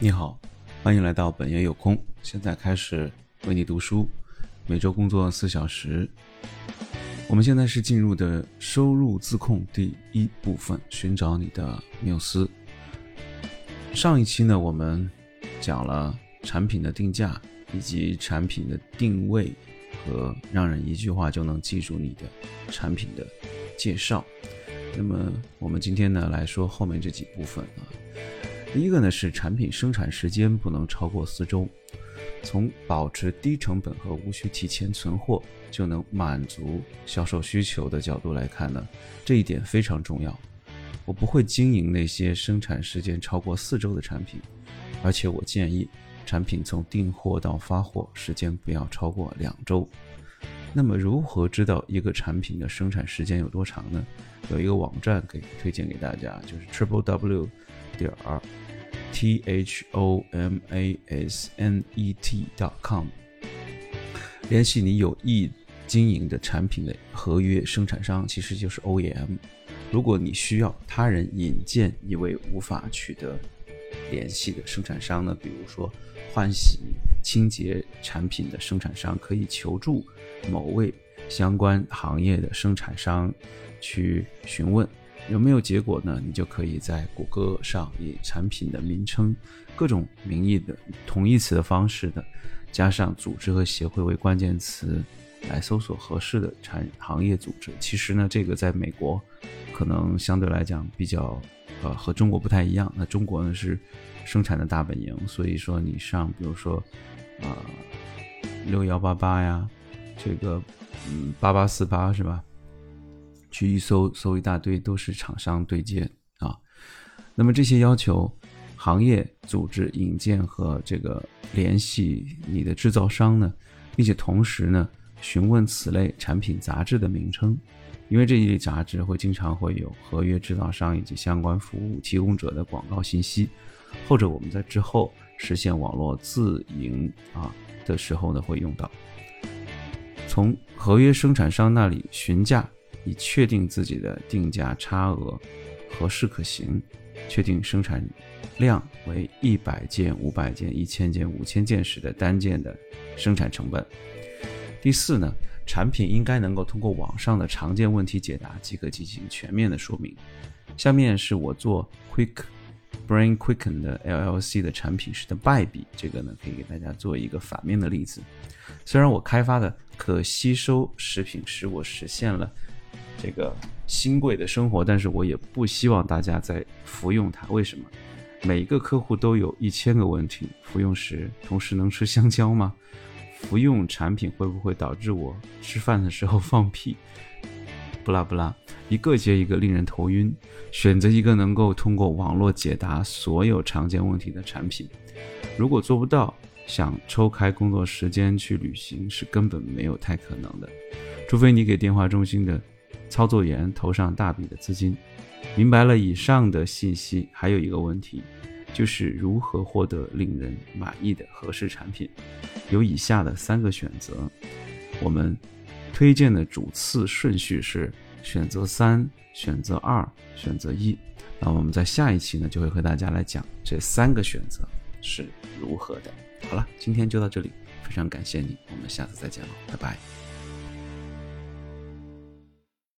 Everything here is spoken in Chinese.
你好，欢迎来到本爷有空。现在开始为你读书，每周工作四小时。我们现在是进入的收入自控第一部分，寻找你的缪斯。上一期呢，我们讲了产品的定价以及产品的定位和让人一句话就能记住你的产品的介绍。那么我们今天呢来说后面这几部分啊。第一个呢是产品生产时间不能超过四周，从保持低成本和无需提前存货就能满足销售需求的角度来看呢，这一点非常重要。我不会经营那些生产时间超过四周的产品，而且我建议产品从订货到发货时间不要超过两周。那么如何知道一个产品的生产时间有多长呢？有一个网站可以推荐给大家，就是 triple w 点 t h o m a s n e t dot com，联系你有意经营的产品的合约生产商，其实就是 OEM。如果你需要他人引荐一位无法取得联系的生产商呢，比如说欢喜清洁产品的生产商，可以求助某位相关行业的生产商去询问。有没有结果呢？你就可以在谷歌上以产品的名称、各种名义的同义词的方式的，加上组织和协会为关键词，来搜索合适的产行业组织。其实呢，这个在美国可能相对来讲比较，呃，和中国不太一样。那中国呢是生产的大本营，所以说你上，比如说，啊，六幺八八呀，这个，嗯，八八四八是吧？去一搜搜一大堆都是厂商对接啊，那么这些要求行业组织引荐和这个联系你的制造商呢，并且同时呢询问此类产品杂志的名称，因为这一类杂志会经常会有合约制造商以及相关服务提供者的广告信息，后者我们在之后实现网络自营啊的时候呢会用到，从合约生产商那里询价。以确定自己的定价差额合适可行，确定生产量为一百件、五百件、一千件、五千件时的单件的生产成本。第四呢，产品应该能够通过网上的常见问题解答即可进行全面的说明。下面是我做 Quick Brain Quicken 的 LLC 的产品时的败笔，这个呢可以给大家做一个反面的例子。虽然我开发的可吸收食品使我实现了。这个新贵的生活，但是我也不希望大家在服用它。为什么？每一个客户都有一千个问题。服用时同时能吃香蕉吗？服用产品会不会导致我吃饭的时候放屁？不拉不拉，一个接一个令人头晕。选择一个能够通过网络解答所有常见问题的产品。如果做不到，想抽开工作时间去旅行是根本没有太可能的，除非你给电话中心的。操作员投上大笔的资金，明白了以上的信息，还有一个问题，就是如何获得令人满意的合适产品。有以下的三个选择，我们推荐的主次顺序是选择三、选择二、选择一。那我们在下一期呢，就会和大家来讲这三个选择是如何的。好了，今天就到这里，非常感谢你，我们下次再见了，拜拜。